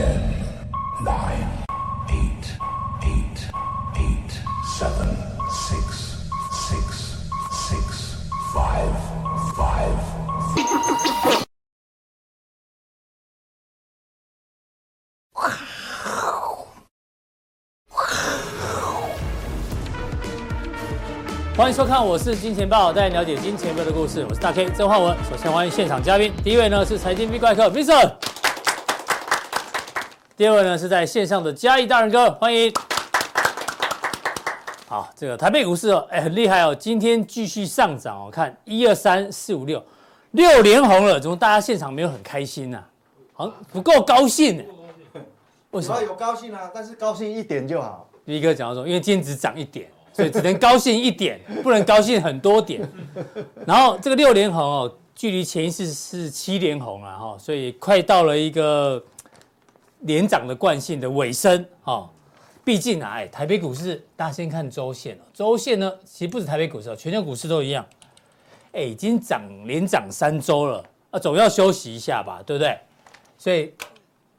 Ten, nine, eight, eight, eight, seven, six, six, six, five, five. 欢迎收看，我是金钱爆，带你了解金钱背后的故事。我是大 K 曾焕文。首先欢迎现场嘉宾，第一位呢是财经 V 怪客 Vincent，第二位呢是在线上的嘉义大人哥，欢迎。好，这个台北股市哦，哎，很厉害哦，今天继续上涨哦，看一二三四五六六连红了，怎么大家现场没有很开心呢、啊？好像不够高兴呢？为什么？有高兴啊，但是高兴一点就好。一哥讲到说，因为今天只涨一点。所以只能高兴一点，不能高兴很多点。然后这个六连红哦，距离前一次是七连红了哈，所以快到了一个连涨的惯性的尾声哈。毕竟啊，哎，台北股市大家先看周线，周线呢其实不止台北股市，全球股市都一样。哎，已经涨连涨三周了啊，总要休息一下吧，对不对？所以。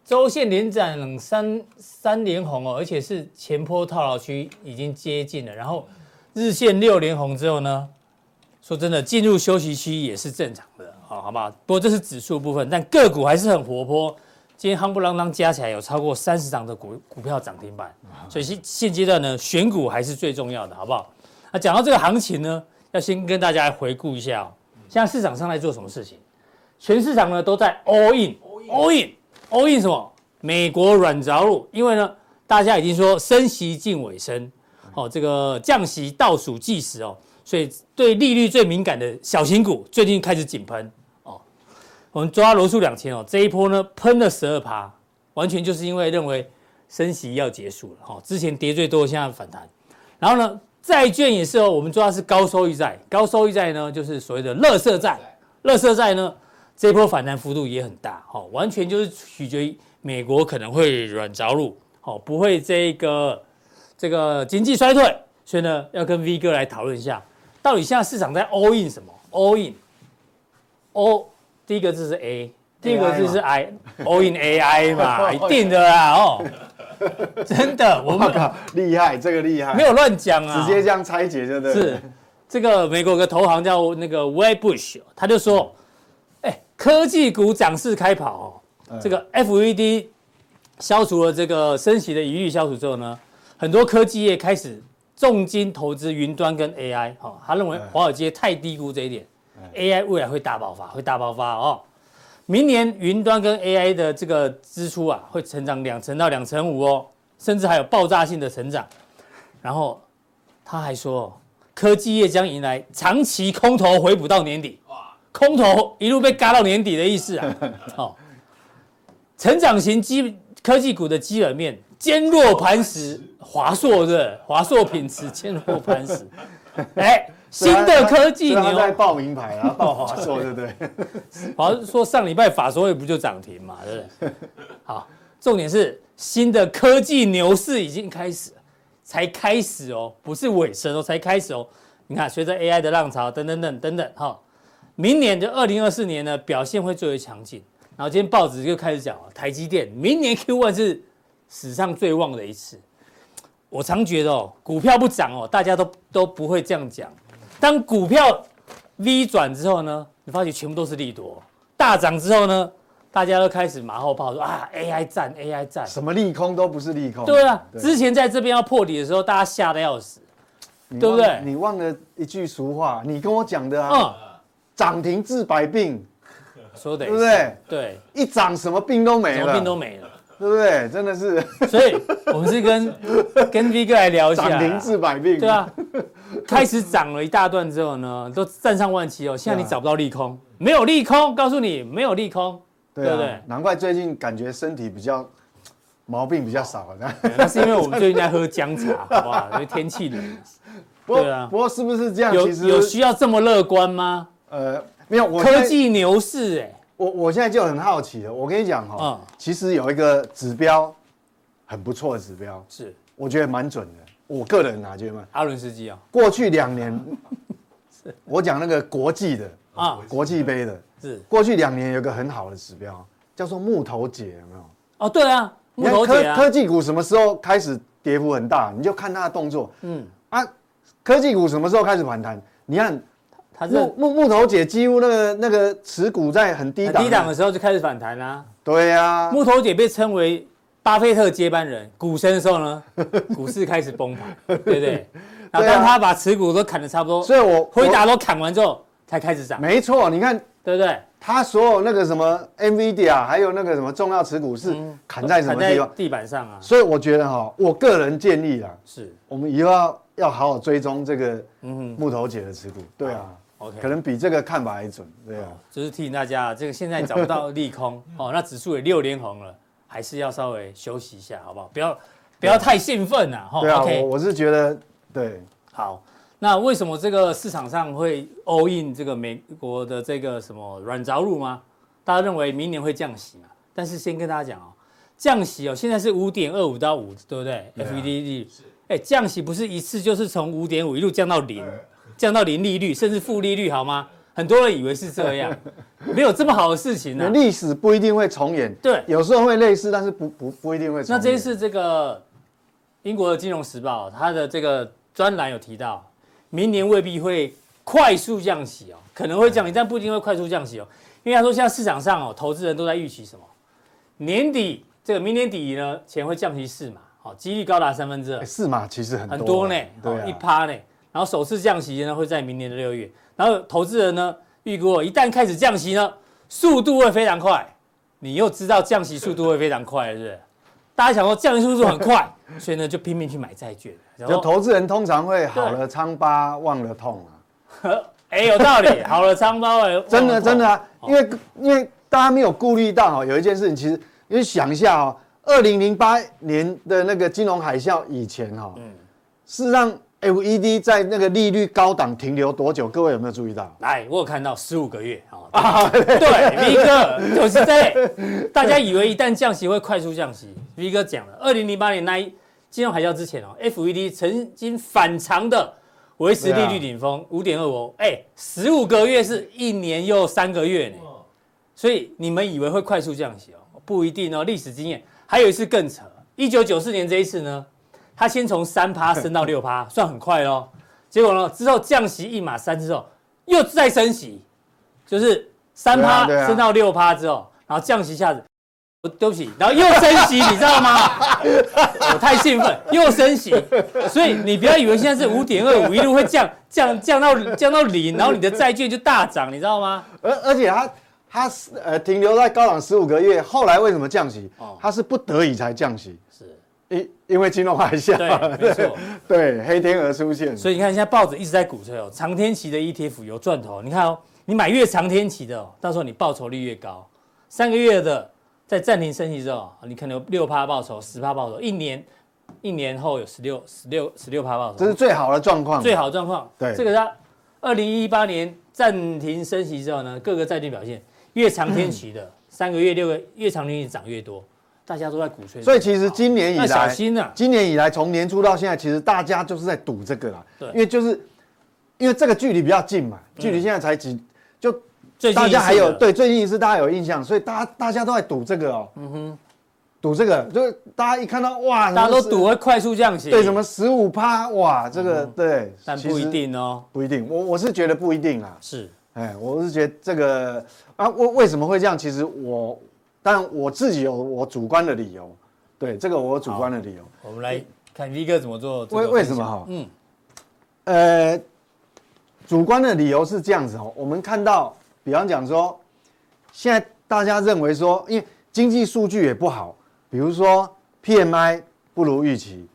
周线连涨三三连红哦，而且是前波套牢区已经接近了。然后日线六连红之后呢，说真的，进入休息区也是正常的，好，好不好？不过这是指数部分，但个股还是很活泼。今天夯不啷当加起来有超过三十档的股股票涨停板，所以现现阶段呢，选股还是最重要的，好不好？那讲到这个行情呢，要先跟大家来回顾一下哦。现在市场上在做什么事情？全市场呢都在 all in，all in。all in 什么？美国软着陆，因为呢，大家已经说升息近尾声，哦，这个降息倒数计时哦，所以对利率最敏感的小型股最近开始井喷。我们抓罗素两千哦，这一波呢喷了十二趴，完全就是因为认为升息要结束了哈、哦。之前跌最多，现在反弹。然后呢，债券也是哦，我们抓的是高收益债，高收益债呢就是所谓的垃圾债，垃圾债呢。这一波反弹幅度也很大，哈，完全就是取决于美国可能会软着陆，好，不会这个这个经济衰退，所以呢，要跟 V 哥来讨论一下，到底现在市场在 all in 什么？all in，all 第一个字是 A，第一个字是 I，all in AI 嘛，一定的啦，哦，真的，我们靠，厉害，这个厉害，没有乱讲啊，直接这样拆解就对，是这个美国有个投行叫那个 Wedbush，他就说。哎科技股涨势开跑哦，这个 FED 消除了这个升息的疑虑，消除之后呢，很多科技业开始重金投资云端跟 AI。哈，他认为华尔街太低估这一点，AI 未来会大爆发，会大爆发哦。明年云端跟 AI 的这个支出啊，会成长两成到两成五哦，甚至还有爆炸性的成长。然后他还说，科技业将迎来长期空头回补到年底。空头一路被嘎到年底的意思啊，哦，成长型基科技股的基本面坚若磐石，华硕的华硕品质坚若磐石，哎，新的科技牛在报名牌啊，报华硕 对不对？华硕上礼拜法说会不就涨停嘛，对不对？好，重点是新的科技牛市已经开始，才开始哦，不是尾声哦，才开始哦。你看，随着 AI 的浪潮，等等等等等，哈。明年就二零二四年呢，表现会最为强劲。然后今天报纸就开始讲了，台积电明年 Q1 是史上最旺的一次。我常觉得哦，股票不涨哦，大家都都不会这样讲。当股票 V 转之后呢，你发觉全部都是利多。大涨之后呢，大家都开始马后炮说啊，AI 战，AI 战，什么利空都不是利空。对啊，对之前在这边要破底的时候，大家吓得要死，对不对？你忘了一句俗话，你跟我讲的啊。嗯涨停治百病，说的对不对？对，一涨什么病都没了，什么病都没了，对不对？真的是，所以我们是跟跟 V 哥来聊一下，涨停治百病，对啊。开始涨了一大段之后呢，都站上万七哦，现在你找不到利空，没有利空，告诉你没有利空，对不对？难怪最近感觉身体比较毛病比较少了，那是因为我们最近在喝姜茶，好不好？因为天气冷。对啊，不过是不是这样？有有需要这么乐观吗？呃，没有，我科技牛市哎，我我现在就很好奇了。我跟你讲哈，嗯，其实有一个指标很不错的指标，是我觉得蛮准的。我个人啊，觉得阿伦斯基啊，过去两年，我讲那个国际的啊，国际杯的，是过去两年有个很好的指标，叫做木头姐，有没有？哦，对啊，木头姐啊，科科技股什么时候开始跌幅很大？你就看它的动作。嗯啊，科技股什么时候开始反弹？你看，它木木木头姐几乎那个那个持股在很低档，低档的时候就开始反弹啦。对呀，木头姐被称为巴菲特接班人，股神的时候呢，股市开始崩盘，对不对？然后当他把持股都砍的差不多，所以我辉达都砍完之后才开始涨。没错，你看对不对？他所有那个什么 NVIDIA，还有那个什么重要持股是砍在什么地方？地板上啊。所以我觉得哈，我个人建议啊，是我们以后要要好好追踪这个木头姐的持股。对啊。OK，可能比这个看法还准，对啊，就是提醒大家，这个现在找不到利空 哦，那指数也六连红了，还是要稍微休息一下，好不好？不要不要太兴奋呐，哈。对啊，我我是觉得对。好，那为什么这个市场上会 all in 这个美国的这个什么软着陆吗？大家认为明年会降息嘛？但是先跟大家讲哦，降息哦，现在是五点二五到五，对不对？FED 率，哎，降息不是一次就是从五点五一路降到零。降到零利率，甚至负利率，好吗？很多人以为是这样，没有这么好的事情呢、啊。历史不一定会重演，对，有时候会类似，但是不不不一定会重演。那这一次这个英国的金融时报，它的这个专栏有提到，明年未必会快速降息哦，可能会降息，但不一定会快速降息哦。因为他说，现在市场上哦，投资人都在预期什么？年底这个明年底呢，钱会降息四码，好，几率高达三分之二。四码其实很多很多呢，对、啊，一趴呢。然后首次降息呢会在明年的六月，然后投资人呢预估一旦开始降息呢，速度会非常快。你又知道降息速度会非常快，是不是？大家想说降息速度很快，所以呢就拼命去买债券。就投资人通常会好了疮疤忘了痛啊。哎，有道理，好了疮疤 忘了痛。真的真的啊，因为因为大家没有顾虑到哈，有一件事情，其实因为想一下哦，二零零八年的那个金融海啸以前哈，嗯，事实上。FED 在那个利率高档停留多久？各位有没有注意到？来，我有看到十五个月 啊。对，V 哥就是这。大家以为一旦降息会快速降息，V 哥讲了，二零零八年那一金融海啸之前哦，FED 曾经反常的维持利率顶峰五点二五。哎，十五个月是一年又三个月呢。所以你们以为会快速降息哦？不一定哦。历史经验还有一次更扯，一九九四年这一次呢？他先从三趴 升到六趴，算很快喽。结果呢，之后降息一码三之后，又再升息，就是三趴升到六趴之后，然后降息一下子，对不起，然后又升息，你知道吗？我太兴奋，又升息，所以你不要以为现在是五点二五，一路会降降降到降到零，然后你的债券就大涨，你知道吗？而而且它它呃停留在高档十五个月，后来为什么降息？它是不得已才降息。因因为金融海啸，对，没错，对，黑天鹅出现，所以你看，现在报纸一直在鼓吹哦，长天期的 ETF 有赚头。你看哦，你买越长天期的哦，到时候你报酬率越高。三个月的在暂停升息之后，你可能有六趴报酬，十趴报酬，一年一年后有十六十六十六趴报酬，这是最好的状况，最好的状况。对，这个它二零一八年暂停升息之后呢，各个债券表现越长天期的三个月、六个越长天期涨越多。大家都在鼓吹，所以其实今年以来，小心啊！今年以来，从年初到现在，其实大家就是在赌这个啦。对，因为就是因为这个距离比较近嘛，距离现在才几，就大家还有对最近一次大家有印象，所以大家大家都在赌这个哦。嗯哼，赌这个就是大家一看到哇，大家都赌会快速降息，对，什么十五趴哇，这个对，但不一定哦，不一定。我我是觉得不一定啊。是，哎，我是觉得这个啊，为为什么会这样？其实我。但我自己有我主观的理由，对这个我主观的理由。我们来看 V 哥怎么做。为为什么哈？嗯，呃，主观的理由是这样子哦。我们看到，比方讲说，现在大家认为说，因为经济数据也不好，比如说 PMI 不如预期，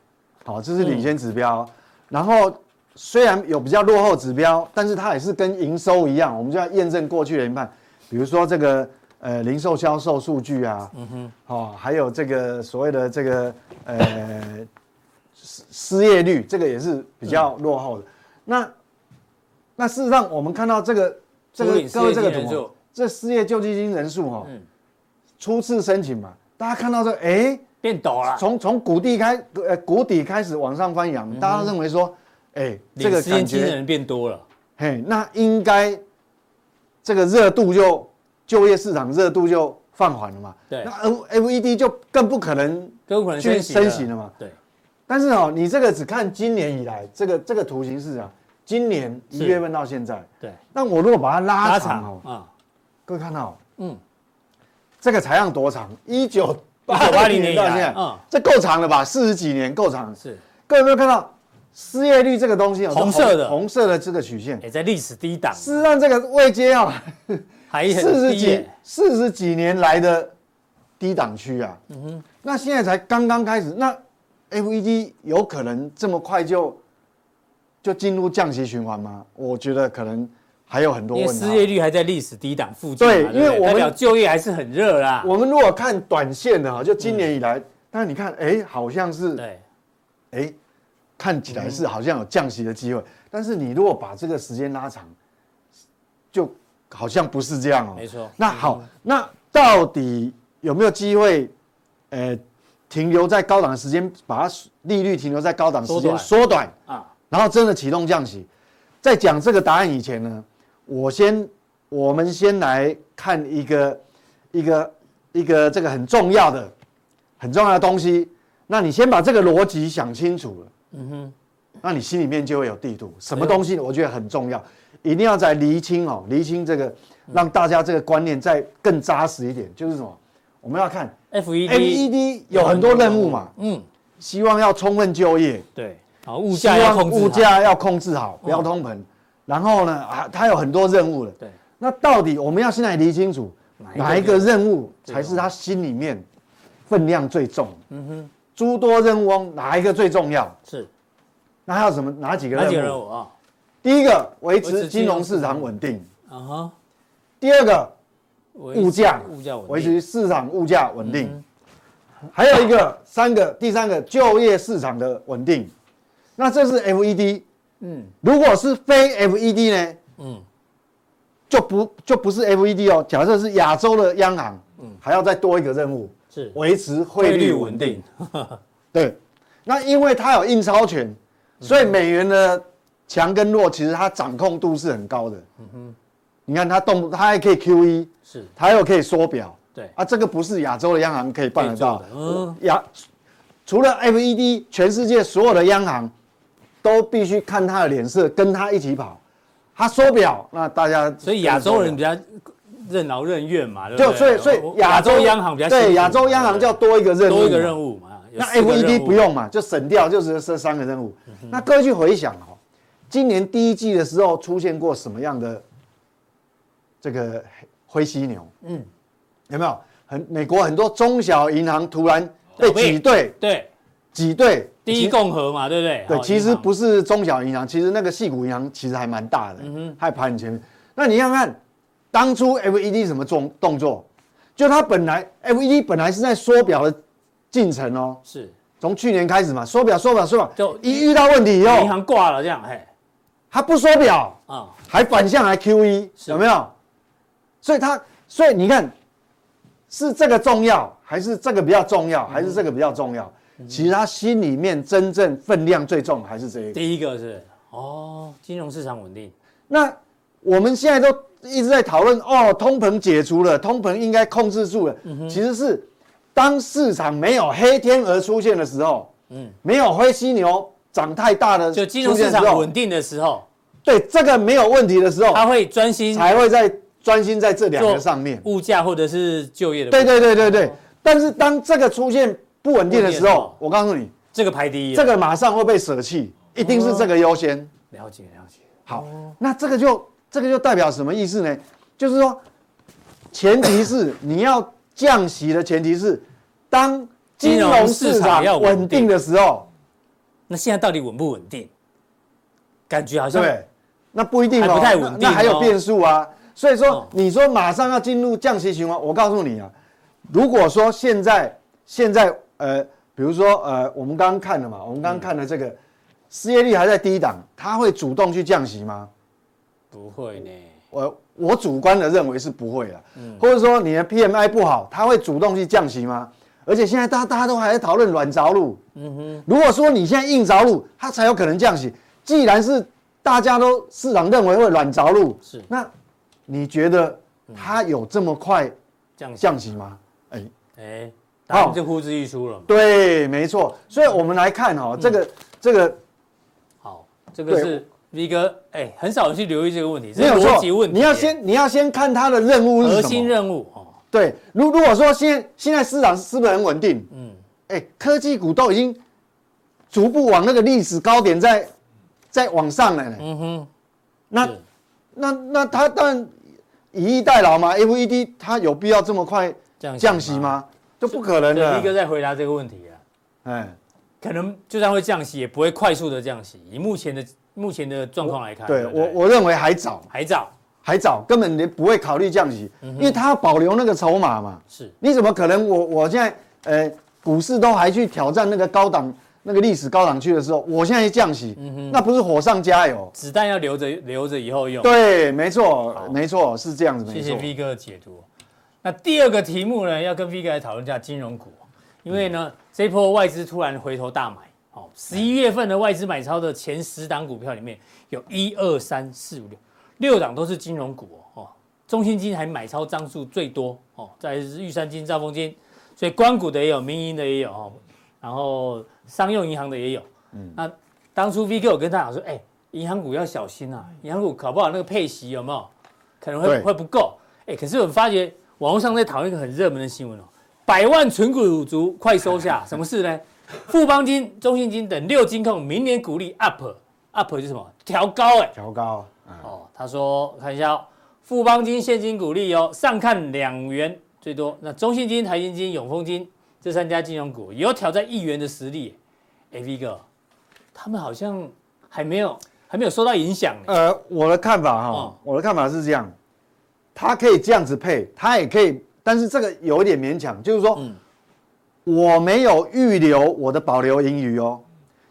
好，这是领先指标。嗯、然后虽然有比较落后指标，但是它也是跟营收一样，我们就要验证过去的研判。比如说这个。呃，零售销售数据啊，嗯哼，哦，还有这个所谓的这个呃失失业率，这个也是比较落后的。嗯、那那事实上，我们看到这个这个各位这个图，这失业救济金人数哈，嗯，初次申请嘛，大家看到这个，哎，变陡了，从从谷底开呃谷底开始往上翻扬，嗯、大家认为说，哎，这个感觉人变多了，嘿，那应该这个热度就。就业市场热度就放缓了嘛，对，那 F F E D 就更不可能更不可能去升息了。嘛。对，但是哦，你这个只看今年以来，这个这个图形是啊，今年一月份到现在，对，那我如果把它拉长哦，啊，各位看到，嗯，这个采样多长？一九八八零年到现在，嗯。这够长了吧？四十几年够长。是，各位有没有看到？失业率这个东西哦？红色的。红色的这个曲线，哎，在历史低档，事实上这个位阶啊，还四十几，四十几年来的低档区啊。嗯哼，那现在才刚刚开始，那 FED 有可能这么快就就进入降息循环吗？我觉得可能还有很多问题。失业率还在历史低档附近嘛，对因为我们代表就业还是很热啦。我们如果看短线的哈，就今年以来，但你看，哎，好像是，对，哎，看起来是好像有降息的机会，但是你如果把这个时间拉长，就好像不是这样哦。没错。那好，那到底有没有机会，呃，停留在高档的时间，把它利率停留在高档的时间缩短啊？然后真的启动降息？在讲这个答案以前呢，我先，我们先来看一个一个一个这个很重要的很重要的东西。那你先把这个逻辑想清楚了，嗯哼，那你心里面就会有地图。什么东西我觉得很重要，一定要再厘清哦，厘清这个，让大家这个观念再更扎实一点。就是什么？我们要看 FED FED 有很多任务嘛，嗯，希望要充分就业，对，好，物价要控制好，物价要控制好，不要通膨。然后呢，啊，它有很多任务了。对，那到底我们要现在理清楚哪一个任务才是他心里面分量最重？嗯哼，诸多任务中哪一个最重要？是，那还有什么？哪几个任务？哪几个任务啊？第一个，维持金融市场稳定。啊哈。第二个，物价物价，维持市场物价稳定。还有一个，三个，第三个，就业市场的稳定。那这是 FED。嗯，如果是非 FED 呢？嗯，就不就不是 FED 哦。假设是亚洲的央行，嗯，还要再多一个任务，是维持汇率稳定。对，那因为它有印钞权，所以美元的强跟弱，其实它掌控度是很高的。嗯哼，你看它动，它还可以 QE，是，它又可以缩表。对啊，这个不是亚洲的央行可以办得到的。嗯，亚除了 FED，全世界所有的央行。都必须看他的脸色，跟他一起跑。他缩表，那大家所以亚洲人比较任劳任怨嘛，对不对？就所以所以亚洲央行比较对亚洲央行就要多一个任务，多一个任务嘛。那 FED 不用嘛，就省掉，就是这三个任务。那各位去回想哦，今年第一季的时候出现过什么样的这个灰犀牛？嗯，有没有？很美国很多中小银行突然被挤兑，对，挤兑。第一共和嘛，对不对？对，其实不是中小银行，其实那个矽谷银行其实还蛮大的，嗯哼，还排很前面。那你看看当初 FED 什么动动作？就它本来 FED 本来是在缩表的进程哦，是从去年开始嘛，缩表缩表缩表，就一遇到问题以后，银行挂了这样，嘿，他不缩表啊，还反向来 QE，有没有？所以他，所以你看是这个重要，还是这个比较重要，还是这个比较重要？其实他心里面真正分量最重还是这一个。第一个是哦，金融市场稳定。那我们现在都一直在讨论哦，通膨解除了，通膨应该控制住了。嗯、其实是当市场没有黑天鹅出现的时候，嗯，没有灰犀牛长太大的，就金融市场稳定的时候，对这个没有问题的时候，他会专心才会在专心在这两个上面，物价或者是就业的。对对对对对。哦、但是当这个出现。不稳定的时候，我告诉你，这个排第一，这个马上会被舍弃，一定是这个优先。了解了解。好，那这个就这个就代表什么意思呢？就是说，前提是你要降息的前提是，当金融市场稳定的时候，那现在到底稳不稳定？感觉好像对，那不一定哦，不太稳定，那还有变数啊。所以说，你说马上要进入降息循环，我告诉你啊，如果说现在现在。呃，比如说，呃，我们刚刚看了嘛，我们刚刚看了这个失业率还在低档，它会主动去降息吗？不会呢。我我主观的认为是不会的。嗯。或者说你的 PMI 不好，它会主动去降息吗？而且现在大家大家都还在讨论软着陆。嗯哼。如果说你现在硬着陆，它才有可能降息。既然是大家都市场认为会软着陆，是。那你觉得它有这么快降息降息吗？哎，哎，答案就呼之欲出了。对，没错。所以我们来看哈，这个这个，好，这个是 V 哥，哎，很少人去留意这个问题，没有逻辑问题。你要先你要先看他的任务是什么？核心任务哦。对，如如果说现现在市场是不是很稳定？嗯，哎，科技股都已经逐步往那个历史高点在在往上了呢。嗯哼，那那那他当然以逸待劳嘛，FED 它有必要这么快降息吗？就不可能的。一个在回答这个问题啊，哎，可能就算会降息，也不会快速的降息。以目前的目前的状况来看，对我我认为还早，还早。还早，根本连不会考虑降息，因为他要保留那个筹码嘛。是，你怎么可能我？我我现在，呃，股市都还去挑战那个高档、那个历史高档区的时候，我现在降息，那不是火上加油？子弹要留着，留着以后用。对，没错，没错，是这样子。没错。谢谢 V 哥的解读。那第二个题目呢，要跟 V 哥来讨论一下金融股，因为呢，这一波外资突然回头大买，哦，十一月份的外资买超的前十档股票里面有一二三四五六。六档都是金融股哦，中信金还买超张数最多哦，再来是玉山金、兆丰金，所以关股的也有，民营的也有哦，然后商用银行的也有。嗯，那当初 V 哥有跟他讲说，哎，银行股要小心啊，银行股搞不好那个配息有没有可能会对会不够？哎，可是我们发觉网络上在讨论一个很热门的新闻哦，百万存股族快收下，什么事呢？富邦金、中信金等六金控明年股利 up up 就是什么？调高哎，调高。哦，他说看一下、哦，富邦金现金股利哦，上看两元最多。那中信金、台新金、永丰金这三家金融股也有挑战一元的实力。哎，V 哥，他们好像还没有还没有受到影响。呃，我的看法哈，哦、我的看法是这样，他可以这样子配，他也可以，但是这个有一点勉强，就是说，嗯、我没有预留我的保留盈余哦。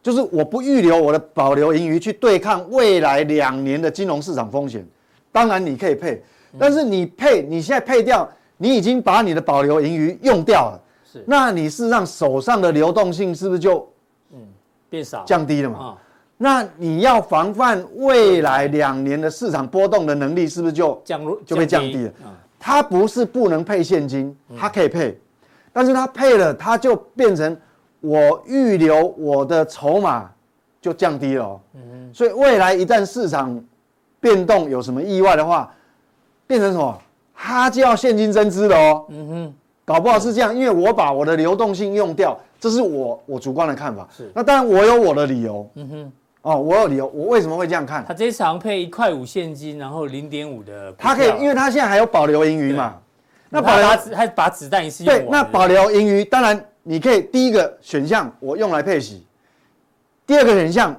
就是我不预留我的保留盈余去对抗未来两年的金融市场风险，当然你可以配，但是你配你现在配掉，你已经把你的保留盈余用掉了，是，那你事实上手上的流动性是不是就嗯变少降低了嘛？那你要防范未来两年的市场波动的能力是不是就降弱就被降低了？它不是不能配现金，它可以配，但是它配了，它就变成。我预留我的筹码就降低了，哦，嗯哼，所以未来一旦市场变动有什么意外的话，变成什么，它就要现金增资了哦，嗯哼，搞不好是这样，因为我把我的流动性用掉，这是我我主观的看法，是，那当然我有我的理由，嗯哼，哦，我有理由，我为什么会这样看？他这场配一块五现金，然后零点五的，他可以，因为他现在还有保留盈余嘛，那保留还把子弹一次用完，对，那保留盈余当然。你可以第一个选项我用来配息，第二个选项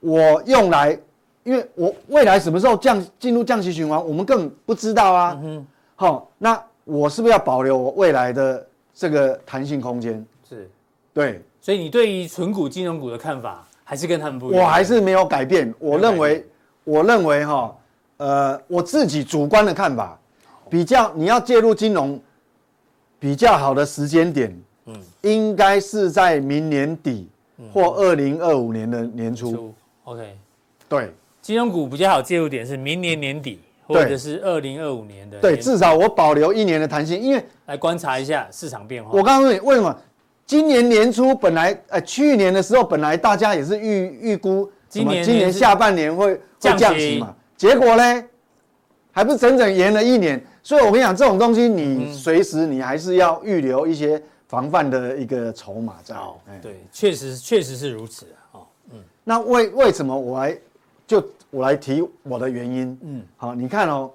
我用来，因为我未来什么时候降进入降息循环，我们更不知道啊。嗯哼，好，那我是不是要保留我未来的这个弹性空间？是，对。所以你对于纯股金融股的看法还是跟他们不一样？我还是没有改变。我认为，我认为哈，呃，我自己主观的看法，比较你要介入金融比较好的时间点。嗯，应该是在明年底或二零二五年的年初。OK，对，金融股比较好介入点是明年年底，或者是二零二五年的。对，至少我保留一年的弹性，因为来观察一下市场变化。我告诉你，为什么今年年初本来，呃，去年的时候本来大家也是预预估今年今年下半年会降息嘛，结果呢，还不是整整延了一年。所以我跟你讲，这种东西你随时你还是要预留一些。防范的一个筹码在，哦，对，确实确实是如此啊，哦，嗯，那为为什么我来就我来提我的原因，嗯，好，你看哦，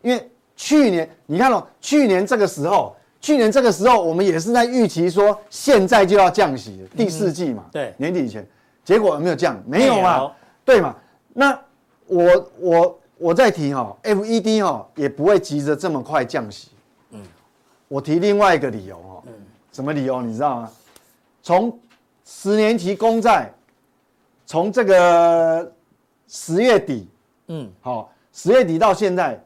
因为去年你看哦，去年这个时候，去年这个时候我们也是在预期说现在就要降息，第四季嘛，对，年底以前，结果有没有降？没有嘛，对嘛？那我我我再提哈，FED 哈也不会急着这么快降息，嗯，我提另外一个理由哦。什么理由你知道吗？从十年期公债，从这个十月底，嗯，好，十月底到现在，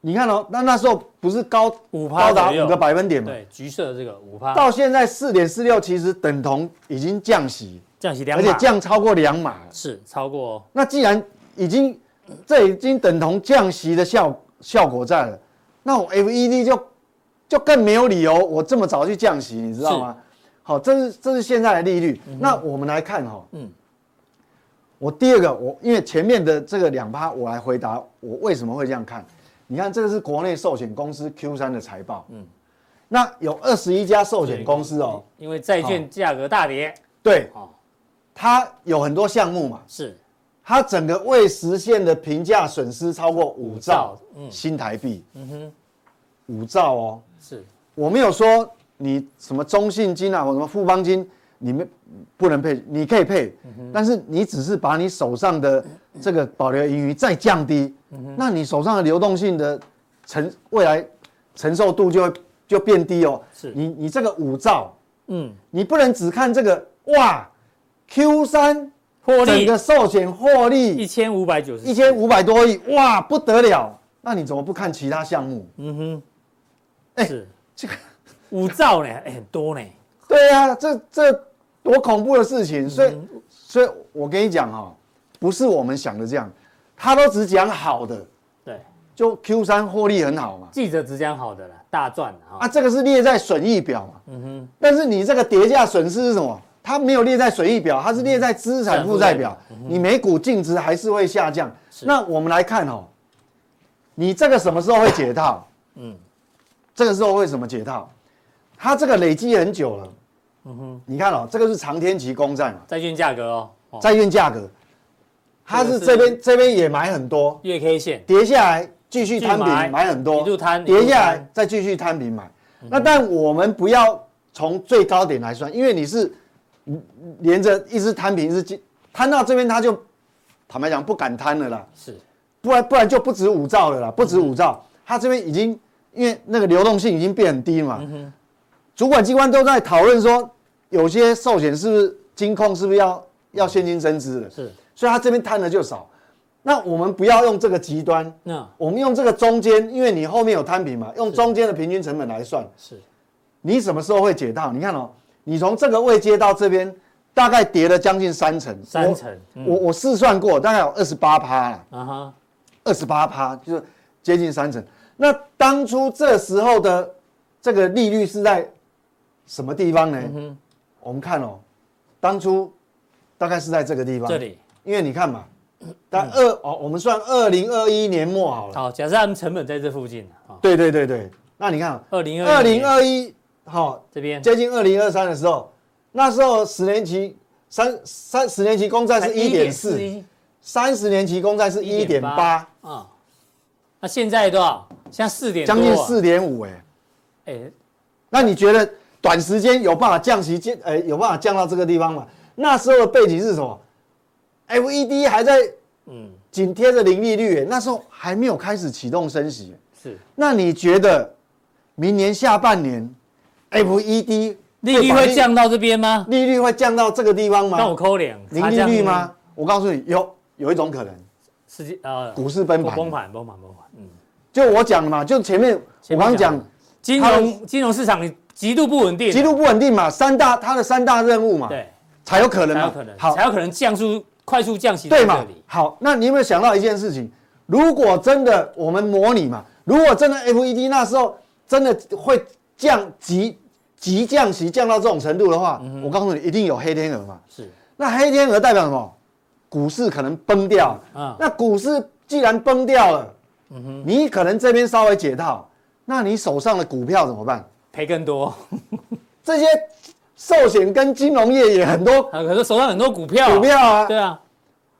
你看哦，那那时候不是高五趴，高达五个百分点吗？对，橘色的这个五趴，到现在四点四六，其实等同已经降息，降息两码，而且降超过两码，是超过哦。那既然已经这已经等同降息的效效果在了，那我 FED 就就更没有理由我这么早去降息，你知道吗？好，这是这是现在的利率。嗯、那我们来看哈，嗯，我第二个我因为前面的这个两趴，我来回答我为什么会这样看。你看这个是国内寿险公司 Q 三的财报，嗯，那有二十一家寿险公司哦，因为债券价格大跌，对，哦，它有很多项目嘛，是，它整个未实现的评价损失超过五兆新台币，嗯哼，五兆哦，是。我没有说。你什么中信金啊，或什么富邦金，你们不能配，你可以配，但是你只是把你手上的这个保留盈余再降低，那你手上的流动性的承未来承受度就会就变低哦。是，你你这个五兆，嗯，你不能只看这个哇，Q 三获利，整个寿险获利一千五百九十一千五百多亿，哇，不得了，那你怎么不看其他项目？嗯哼，哎，是这个。五兆呢？哎，很多呢。对呀、啊，这这多恐怖的事情！所以，嗯、所以我跟你讲哈、哦，不是我们想的这样，他都只讲好的。对，就 Q 三获利很好嘛。记者只讲好的了，大赚啊！啊，这个是列在损益表嘛。嗯哼。但是你这个叠价损失是什么？它没有列在损益表，它是列在资产负债表。嗯、你每股净值还是会下降。那我们来看哦，你这个什么时候会解套？嗯，这个时候为什么解套？它这个累积很久了，嗯哼，你看哦，这个是长天期公债嘛，债券价格哦，债券价格，它是这边这边也买很多，月 K 线。跌下来继续摊平买很多，跌下来再继续摊平买，那但我们不要从最高点来算，因为你是连着一直摊平，一直摊到这边他就坦白讲不敢摊了啦，是，不然不然就不止五兆了啦，不止五兆，他这边已经因为那个流动性已经变很低嘛。主管机关都在讨论说，有些寿险是不是金控是不是要要现金增资了？是，所以他这边摊的就少。那我们不要用这个极端，那我们用这个中间，因为你后面有摊平嘛，用中间的平均成本来算。是，你什么时候会解套？你看哦，你从这个位阶到这边，大概跌了将近三成。三成，我我试算过，大概有二十八趴了。啊哈，二十八趴就是接近三成。那当初这时候的这个利率是在。什么地方呢？嗯、我们看哦，当初大概是在这个地方。这里，因为你看嘛，但二、嗯、哦，我们算二零二一年末好了。好，假设他们成本在这附近。对对对对，那你看，二零二零二一，好这边接近二零二三的时候，那时候十年期三三十年期公债是一点四，三十年期公债是一点八啊。那现在多少？现在四点，将近四点五哎。哎，那你觉得？短时间有办法降息降，呃，有办法降到这个地方吗？那时候的背景是什么？FED 还在，嗯，紧贴着零利率，那时候还没有开始启动升息。是，那你觉得明年下半年 FED 利率会降到这边吗？利率会降到这个地方吗？那我扣两零利率吗？我告诉你，有有一种可能，是呃，股市崩盘，崩盘，崩盘，崩盘。嗯，就我讲的嘛，就前面我刚刚讲金融金融市场。极度不稳定，极度不稳定嘛，三大它的三大任务嘛，对，才有可能嘛，才有可能，好，才有可能降速快速降息，对嘛？好，那你有没有想到一件事情？如果真的我们模拟嘛，如果真的 FED 那时候真的会降急急降息降到这种程度的话，我告诉你，一定有黑天鹅嘛。是，那黑天鹅代表什么？股市可能崩掉。啊，那股市既然崩掉了，嗯哼，你可能这边稍微解套，那你手上的股票怎么办？赔更多，这些寿险跟金融业也很多，可是手上很多股票，股票啊，对啊，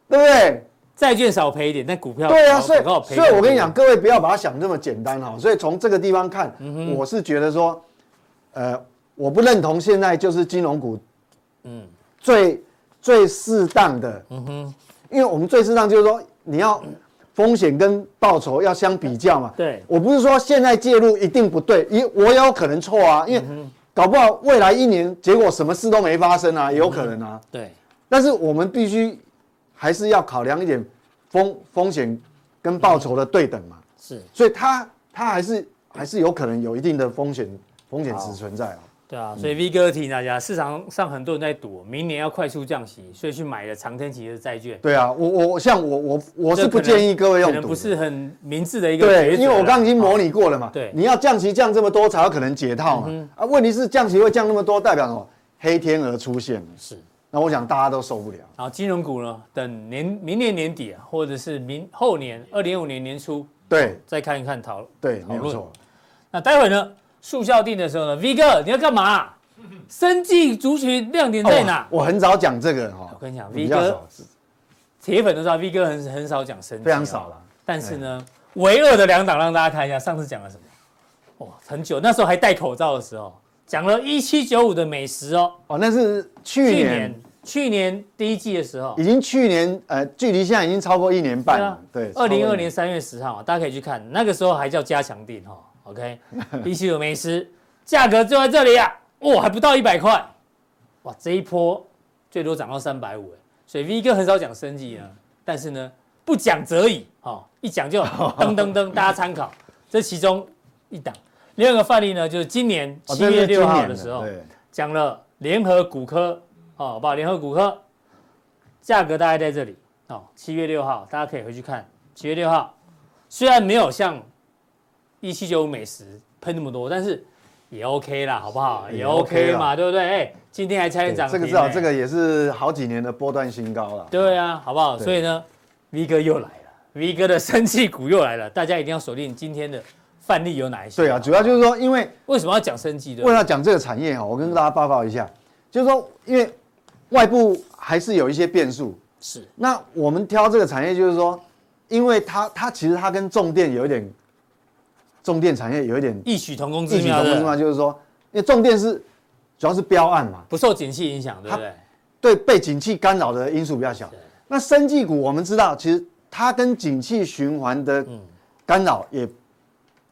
对不对？债券少赔一点，但股票对啊，所以所以我跟你讲，各位不要把它想这么简单哈。所以从这个地方看，我是觉得说，呃，我不认同现在就是金融股，嗯，最最适当的，嗯哼，因为我们最适当就是说你要。风险跟报酬要相比较嘛？对，我不是说现在介入一定不对，因我也有可能错啊，因为搞不好未来一年结果什么事都没发生啊，也有可能啊。对，但是我们必须还是要考量一点风风险跟报酬的对等嘛。是，所以它它还是还是有可能有一定的风险风险值存在啊。对啊，所以 V 哥提醒大家，市场上很多人在赌明年要快速降息，所以去买了长天期的债券。对啊，我我像我我我是不建议各位用赌，可能不是很明智的一个对，因为我刚刚已经模拟过了嘛。对，你要降息降这么多才有可能解套嘛。啊，问题是降息会降那么多，代表什么？黑天鹅出现了。是，那我想大家都受不了。然后金融股呢，等年明年年底啊，或者是明后年二零二五年年初，对，再看一看讨对，没错。那待会呢，速效定的时候呢，V 哥你要干嘛？生计族群亮点在哪？我很少讲这个哈。我跟你讲，V 哥铁粉都知道，V 哥很很少讲生技，非常少了。但是呢，唯二的两档让大家看一下，上次讲了什么？哦，很久，那时候还戴口罩的时候，讲了一七九五的美食哦。哦，那是去年，去年第一季的时候，已经去年呃，距离现在已经超过一年半了。对，二零二二年三月十号，大家可以去看，那个时候还叫加强定哈。OK，一七九美食，价格就在这里啊。哇，还不到一百块，哇，这一波最多涨到三百五，所以 V 哥很少讲生技啊，但是呢，不讲则已，哦，一讲就噔噔噔，大家参考，这其中一档。另外一个范例呢，就是今年七月六号的时候，讲了联合骨科，哦，好不好？联合骨科价格大概在这里，哦，七月六号大家可以回去看，七月六号虽然没有像一七九五美食喷那么多，但是。也 OK 啦，好不好？也 OK 嘛，对不对？哎，今天还差点涨停。这个至少这个也是好几年的波段新高了。对啊，好不好？所以呢，V 哥又来了，V 哥的生气股又来了，大家一定要锁定今天的范例有哪一些？对啊，主要就是说，因为为什么要讲生技？为了讲这个产业哈，我跟大家报告一下，就是说，因为外部还是有一些变数。是。那我们挑这个产业，就是说，因为它它其实它跟重电有一点。重电产业有一点异曲同工之妙，的就是说，因为重电是主要是标案嘛，不受景气影响，对不对？对，被景气干扰的因素比较小。那生技股我们知道，其实它跟景气循环的干扰也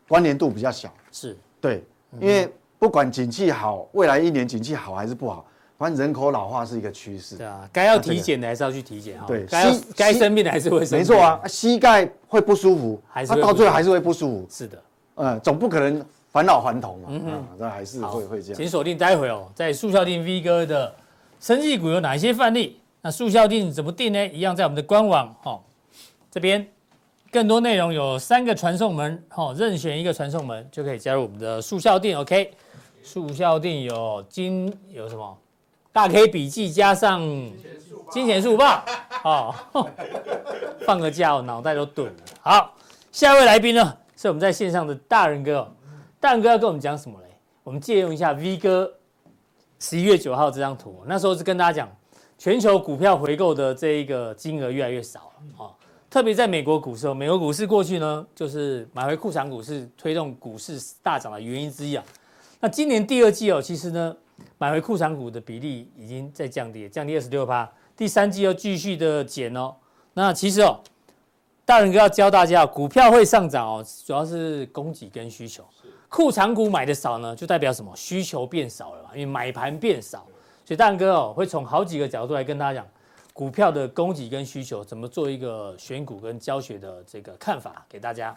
关联度比较小。是，对，因为不管景气好，未来一年景气好还是不好，反正人口老化是一个趋势。对啊，该要体检的还是要去体检哈。对，该该生病的还是会生病。没错啊，膝盖会不舒服，还是到最后还是会不舒服。是的。呃，总不可能返老还童嘛，嗯嗯，那还是会会这样。请锁定待会哦，在速效定 V 哥的生技股有哪一些范例？那速效定怎么定呢？一样在我们的官网哦，这边更多内容有三个传送门哦，任选一个传送门就可以加入我们的速效定。OK，速效定有金有什么大 K 笔记加上金钱树报哦，放个假我脑袋都钝了。好，下一位来宾呢？是我们在线上的大仁哥，大仁哥要跟我们讲什么嘞？我们借用一下 V 哥十一月九号这张图，那时候是跟大家讲，全球股票回购的这一个金额越来越少了啊，特别在美国股市，美国股市过去呢，就是买回库藏股是推动股市大涨的原因之一啊。那今年第二季哦，其实呢，买回库藏股的比例已经在降低，降低二十六趴，第三季要继续的减哦。那其实哦。大仁哥要教大家，股票会上涨哦，主要是供给跟需求。库藏股买的少呢，就代表什么？需求变少了嘛，因为买盘变少。所以大仁哥哦，会从好几个角度来跟大家讲股票的供给跟需求，怎么做一个选股跟教学的这个看法给大家。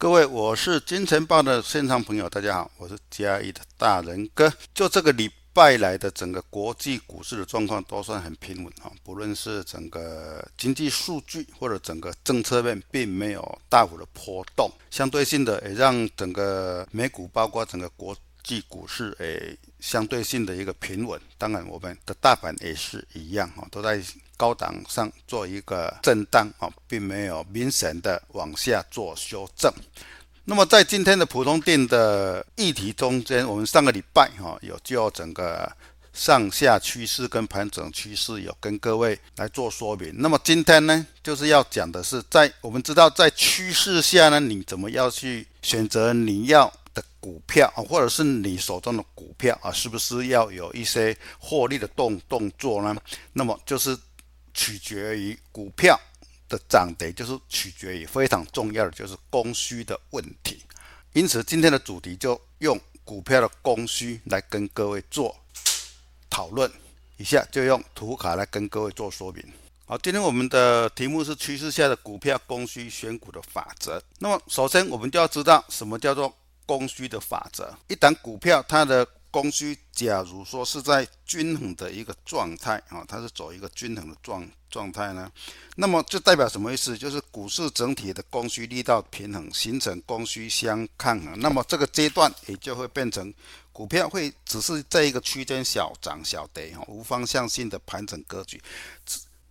各位，我是金钱豹的现场朋友，大家好，我是嘉义的大仁哥。就这个礼拜来的整个国际股市的状况都算很平稳啊，不论是整个经济数据或者整个政策面，并没有大幅的波动，相对性的也让整个美股包括整个国际股市诶相对性的一个平稳。当然，我们的大盘也是一样哈，都在。高档上做一个震荡啊，并没有明显的往下做修正。那么在今天的普通錠的议题中间，我们上个礼拜哈有就整个上下趋势跟盘整趋势有跟各位来做说明。那么今天呢，就是要讲的是在我们知道在趋势下呢，你怎么要去选择你要的股票啊，或者是你手中的股票啊，是不是要有一些获利的动动作呢？那么就是取决于股票的涨跌，就是取决于非常重要的就是供需的问题。因此，今天的主题就用股票的供需来跟各位做讨论。以下就用图卡来跟各位做说明。好，今天我们的题目是趋势下的股票供需选股的法则。那么，首先我们就要知道什么叫做供需的法则。一旦股票它的供需，假如说是在均衡的一个状态啊，它是走一个均衡的状状态呢，那么这代表什么意思？就是股市整体的供需力道平衡，形成供需相抗衡。那么这个阶段也就会变成。股票会只是在一个区间小涨小跌哈，无方向性的盘整格局。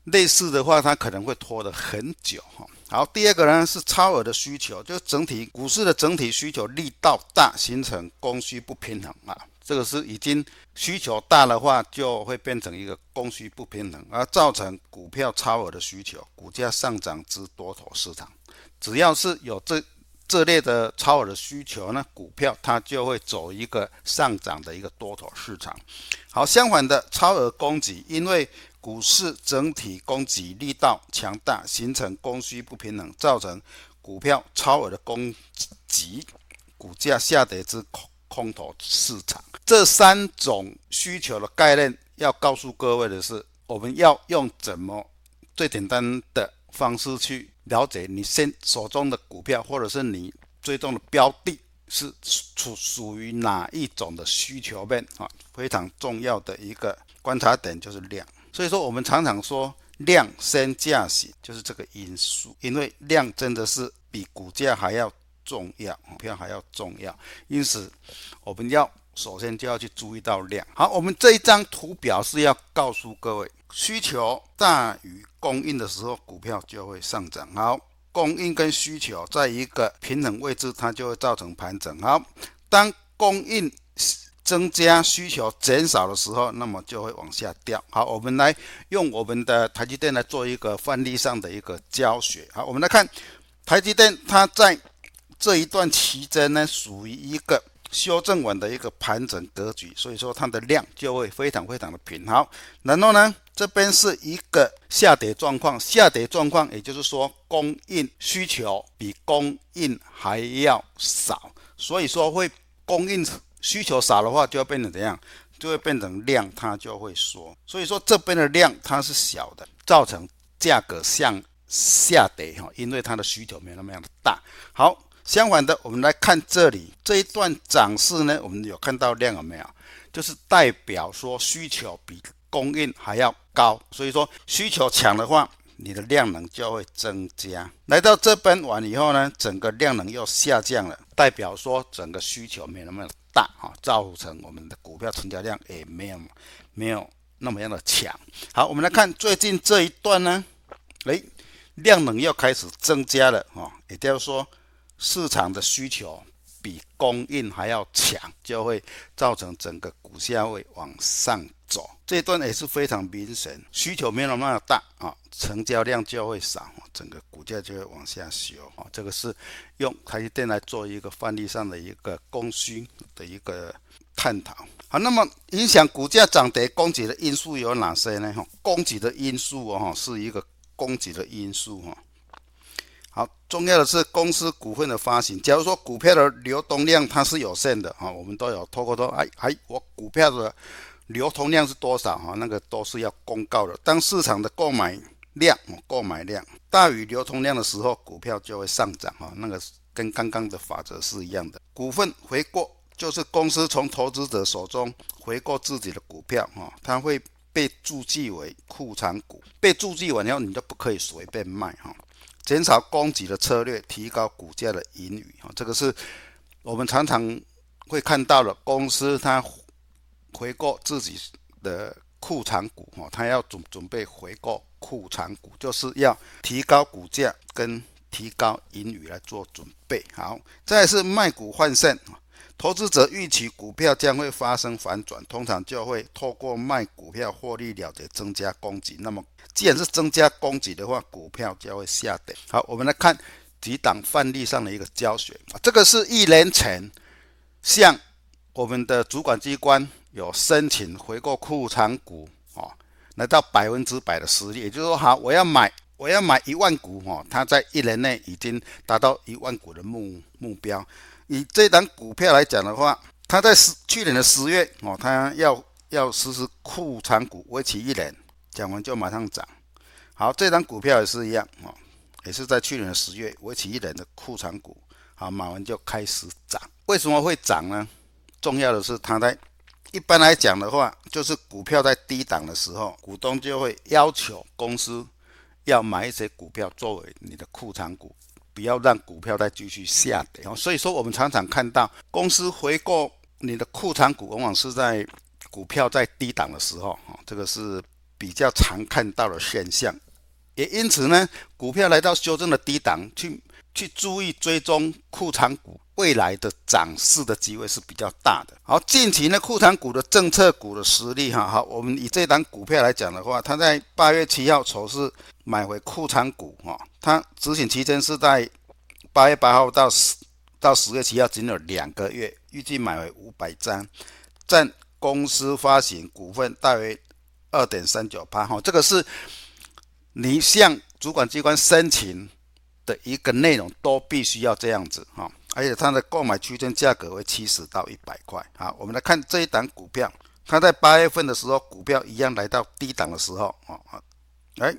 类似的话，它可能会拖得很久哈。好，第二个呢是超额的需求，就是整体股市的整体需求力道大，形成供需不平衡啊。这个是已经需求大的话，就会变成一个供需不平衡，而造成股票超额的需求，股价上涨之多头市场。只要是有这。这类的超额的需求呢，股票它就会走一个上涨的一个多头市场。好，相反的超额供给，因为股市整体供给力道强大，形成供需不平衡，造成股票超额的供给，股价下跌之空头市场。这三种需求的概念，要告诉各位的是，我们要用怎么最简单的方式去。了解你现手中的股票，或者是你追踪的标的，是属属于哪一种的需求面啊？非常重要的一个观察点就是量。所以说，我们常常说量先价行，就是这个因素。因为量真的是比股价还要重要，股票还要重要。因此，我们要首先就要去注意到量。好，我们这一张图表是要告诉各位。需求大于供应的时候，股票就会上涨。好，供应跟需求在一个平衡位置，它就会造成盘整。好，当供应增加，需求减少的时候，那么就会往下掉。好，我们来用我们的台积电来做一个范例上的一个教学。好，我们来看台积电，它在这一段期间呢，属于一个。修正完的一个盘整格局，所以说它的量就会非常非常的平。好，然后呢，这边是一个下跌状况，下跌状况也就是说供应需求比供应还要少，所以说会供应需求少的话，就要变成怎样？就会变成量它就会缩，所以说这边的量它是小的，造成价格向下跌哈，因为它的需求没有那么样的大。好。相反的，我们来看这里这一段涨势呢，我们有看到量有没有？就是代表说需求比供应还要高，所以说需求强的话，你的量能就会增加。来到这边完以后呢，整个量能又下降了，代表说整个需求没那么大啊，造成我们的股票成交量也没有没有那么样的强。好，我们来看最近这一段呢，诶，量能又开始增加了啊，也就是说。市场的需求比供应还要强，就会造成整个股价会往上走。这一段也是非常明显，需求没有那么大啊，成交量就会少，整个股价就会往下修。啊。这个是用台积电来做一个范例上的一个供需的一个探讨。好，那么影响股价涨跌供给的因素有哪些呢？哈，供给的因素哦，是一个供给的因素哈。好，重要的是公司股份的发行。假如说股票的流动量它是有限的啊，我们都有透过说，哎哎，我股票的流通量是多少哈？那个都是要公告的。当市场的购买量、购买量大于流通量的时候，股票就会上涨哈。那个跟刚刚的法则是一样的。股份回购就是公司从投资者手中回购自己的股票哈，它会被注记为库藏股，被注记完以后你就不可以随便卖哈。减少供给的策略，提高股价的盈余啊，这个是我们常常会看到的。公司它回购自己的库藏股哈，它要准准备回购库藏股，就是要提高股价跟提高盈余来做准备。好，再是卖股换肾。投资者预期股票将会发生反转，通常就会透过卖股票获利了结，增加供给。那么，既然是增加供给的话，股票就会下跌。好，我们来看几档范例上的一个教学啊，这个是一年前向我们的主管机关有申请回购库藏股哦，来到百分之百的实力，也就是说，好，我要买，我要买一万股哦，它在一年内已经达到一万股的目目标。以这档股票来讲的话，它在十去年的十月哦，它要要实施库藏股，为期一年，讲完就马上涨。好，这档股票也是一样哦，也是在去年的十月，为期一年的库藏股，好，买完就开始涨。为什么会涨呢？重要的是，它在一般来讲的话，就是股票在低档的时候，股东就会要求公司要买一些股票作为你的库藏股。不要让股票再继续下跌哦，所以说我们常常看到公司回购你的库藏股，往往是在股票在低档的时候，这个是比较常看到的现象。也因此呢，股票来到修正的低档，去去注意追踪库藏股未来的涨势的机会是比较大的。好，近期呢，库藏股的政策股的实力哈，好，我们以这档股票来讲的话，它在八月七号筹是。买回库藏股哈，它执行期间是在八月八号到十到十月七号，仅有两个月，预计买回五百张，占公司发行股份大约二点三九八哈，这个是你向主管机关申请的一个内容，都必须要这样子哈，而且它的购买区间价格为七十到一百块。好，我们来看这一档股票，它在八月份的时候，股票一样来到低档的时候啊，哎。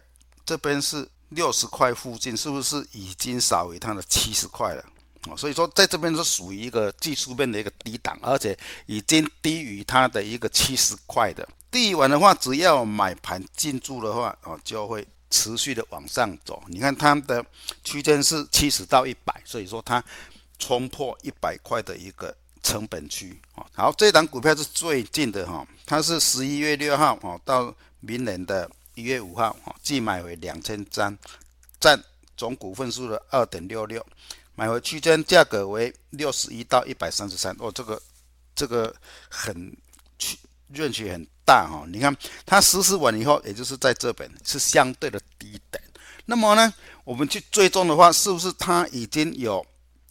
这边是六十块附近，是不是已经少于它的七十块了？哦，所以说在这边是属于一个技术面的一个低档，而且已经低于它的一个七十块的。第一晚的话，只要买盘进驻的话，哦，就会持续的往上走。你看它的区间是七十到一百，所以说它冲破一百块的一个成本区。哦，好，这档股票是最近的哈，它是十一月六号哦到明年的。一月五号，哦，即买回两千张，占总股份数的二点六六，买回区间价格为六十一到一百三十三。哦，这个这个很区润区很大哈。你看它实施完以后，也就是在这边是相对的低点。那么呢，我们去追踪的话，是不是它已经有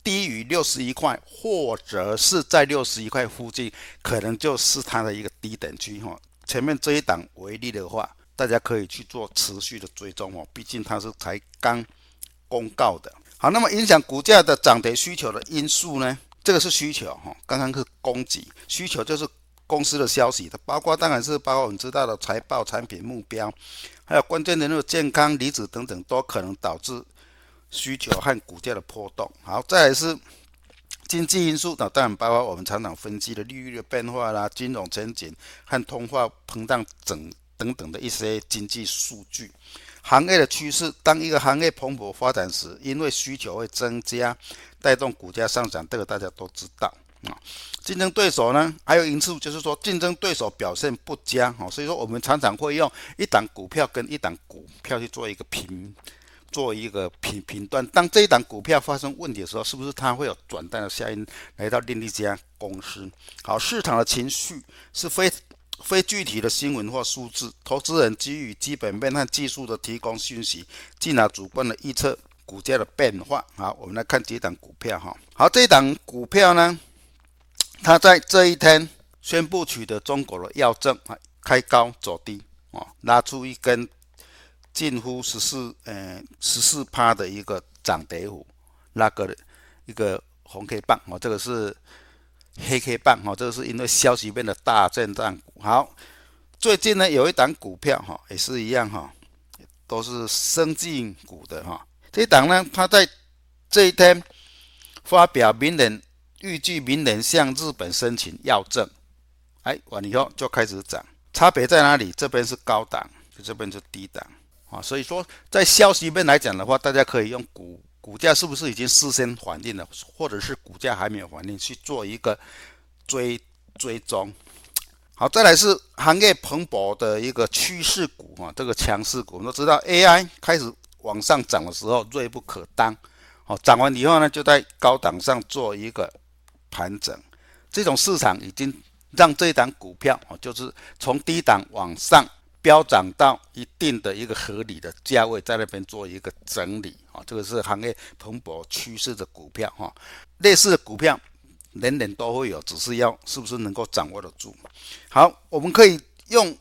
低于六十一块，或者是在六十一块附近，可能就是它的一个低等区哈。前面这一档为例的话。大家可以去做持续的追踪哦，毕竟它是才刚公告的。好，那么影响股价的涨跌需求的因素呢？这个是需求哈，刚刚是供给，需求就是公司的消息，它包括当然是包括我们知道的财报、产品目标，还有关键人物健康、离职等等，都可能导致需求和股价的波动。好，再来是经济因素，那当然包括我们常常分析的利率的变化啦、金融前景和通货膨胀整。等等的一些经济数据，行业的趋势，当一个行业蓬勃发展时，因为需求会增加，带动股价上涨，这个大家都知道啊。竞争对手呢，还有因素就是说竞争对手表现不佳啊，所以说我们常常会用一档股票跟一档股票去做一个评，做一个评评断。当这一档股票发生问题的时候，是不是它会有转单的效应来到另一家公司？好，市场的情绪是非。非具体的新闻或数字，投资人基于基本面和技术的提供讯息，进而主观的预测股价的变化。好，我们来看几档股票哈。好，这一档股票呢，它在这一天宣布取得中国的药证，开高走低，哦，拉出一根近乎十四呃十四趴的一个涨跌幅，那个一个红 K 棒哦，这个是。黑 K 棒哦，这个是因为消息面的大震荡股。好，最近呢有一档股票哈，也是一样哈，都是生进股的哈。这一档呢，它在这一天发表明年预计明年向日本申请要证，哎，完以后就开始涨。差别在哪里？这边是高档，这边是低档啊。所以说，在消息面来讲的话，大家可以用股。股价是不是已经事先反映了，或者是股价还没有反映，去做一个追追踪？好，再来是行业蓬勃的一个趋势股啊，这个强势股，我们都知道 AI 开始往上涨的时候，锐不可当。好，涨完以后呢，就在高档上做一个盘整，这种市场已经让这一档股票啊，就是从低档往上。飙涨到一定的一个合理的价位，在那边做一个整理啊，这个是行业蓬勃趋势的股票哈。类似的股票人人都会有，只是要是不是能够掌握得住。好，我们可以用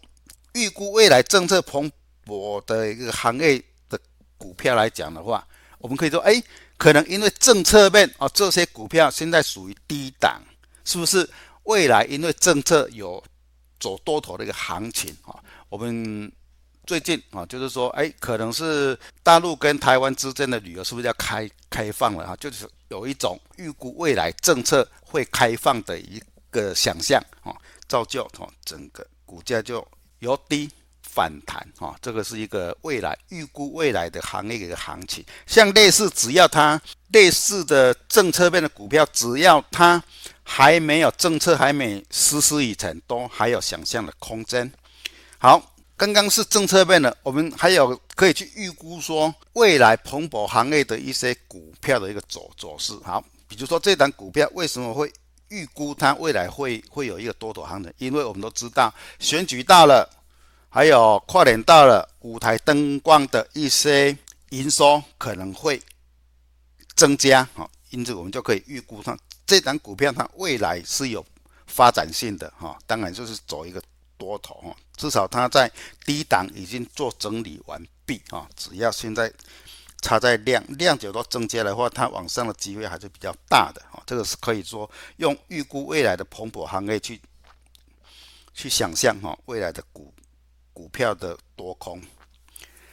预估未来政策蓬勃的一个行业的股票来讲的话，我们可以说，哎，可能因为政策面啊，这些股票现在属于低档，是不是？未来因为政策有走多头的一个行情啊，我们最近啊，就是说，哎，可能是大陆跟台湾之间的旅游是不是要开开放了啊？就是有一种预估未来政策会开放的一个想象啊，造就啊整个股价就由低反弹啊，这个是一个未来预估未来的行业的一个行情。像类似只要它类似的政策面的股票，只要它。还没有政策还没实施以前，都还有想象的空间。好，刚刚是政策面的，我们还有可以去预估说未来蓬勃行业的一些股票的一个走走势。好，比如说这档股票为什么会预估它未来会会有一个多头行情？因为我们都知道选举到了，还有跨年到了，舞台灯光的一些营收可能会增加。好，因此我们就可以预估它。这档股票它未来是有发展性的哈，当然就是走一个多头哈，至少它在低档已经做整理完毕啊，只要现在差在量量久多增加的话，它往上的机会还是比较大的啊，这个是可以说用预估未来的蓬勃行业去去想象哈未来的股股票的多空。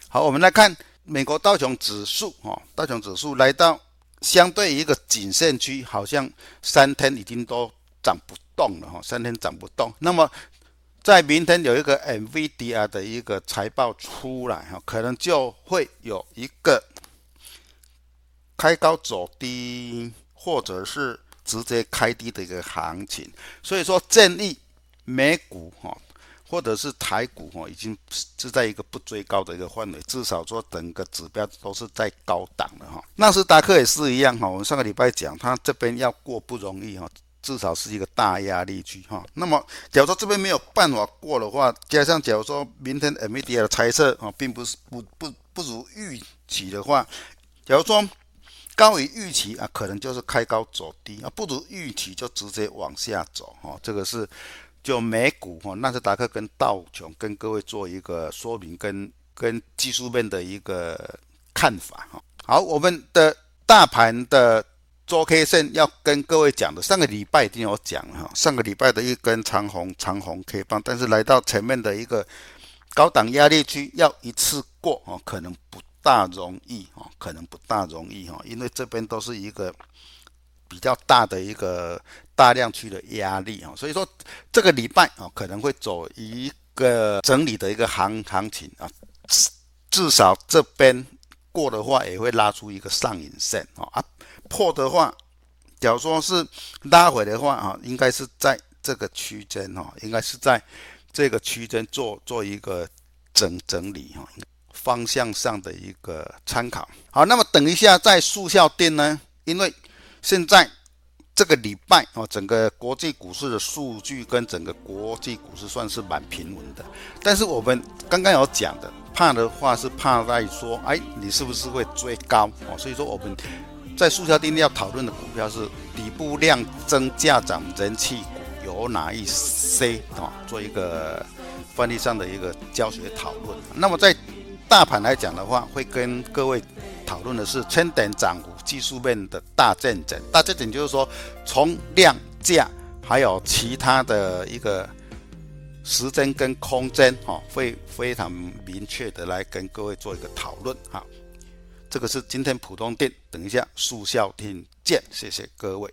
好，我们来看美国道琼指数哈，道琼指数来到。相对一个颈线区，好像三天已经都涨不动了哈，三天涨不动。那么在明天有一个 NVDR 的一个财报出来哈，可能就会有一个开高走低，或者是直接开低的一个行情。所以说建议美股哈。或者是台股哈，已经是在一个不追高的一个范围，至少说整个指标都是在高档的哈。纳斯达克也是一样哈，我们上个礼拜讲，它这边要过不容易哈，至少是一个大压力区哈。那么假如说这边没有办法过的话，加上假如说明天 NVIDIA 的猜测啊，并不是不不不如预期的话，假如说高于预期啊，可能就是开高走低啊，不如预期就直接往下走哈，这个是。就美股哈，纳斯达克跟道琼跟各位做一个说明跟跟技术面的一个看法哈。好，我们的大盘的周 K 线要跟各位讲的，上个礼拜已经有讲哈，上个礼拜的一根长红长红 K 棒，但是来到前面的一个高档压力区，要一次过哦，可能不大容易哦，可能不大容易哈，因为这边都是一个。比较大的一个大量区的压力啊，所以说这个礼拜啊可能会走一个整理的一个行行情啊，至少这边过的话也会拉出一个上影线啊，破的话，假如说是拉回的话啊，应该是在这个区间哈，应该是在这个区间做做一个整整理哈，方向上的一个参考。好，那么等一下在速效店呢，因为。现在这个礼拜啊，整个国际股市的数据跟整个国际股市算是蛮平稳的。但是我们刚刚有讲的，怕的话是怕在说，哎，你是不是会追高哦？所以说我们在速效定要讨论的股票是底部量增价涨人气股有哪一些啊？做一个范例上的一个教学讨论。那么在大盘来讲的话，会跟各位讨论的是千点涨幅。技术面的大见证，大见证就是说，从量价还有其他的一个时间跟空间，哈，会非常明确的来跟各位做一个讨论，哈。这个是今天普通店，等一下速效听见，谢谢各位。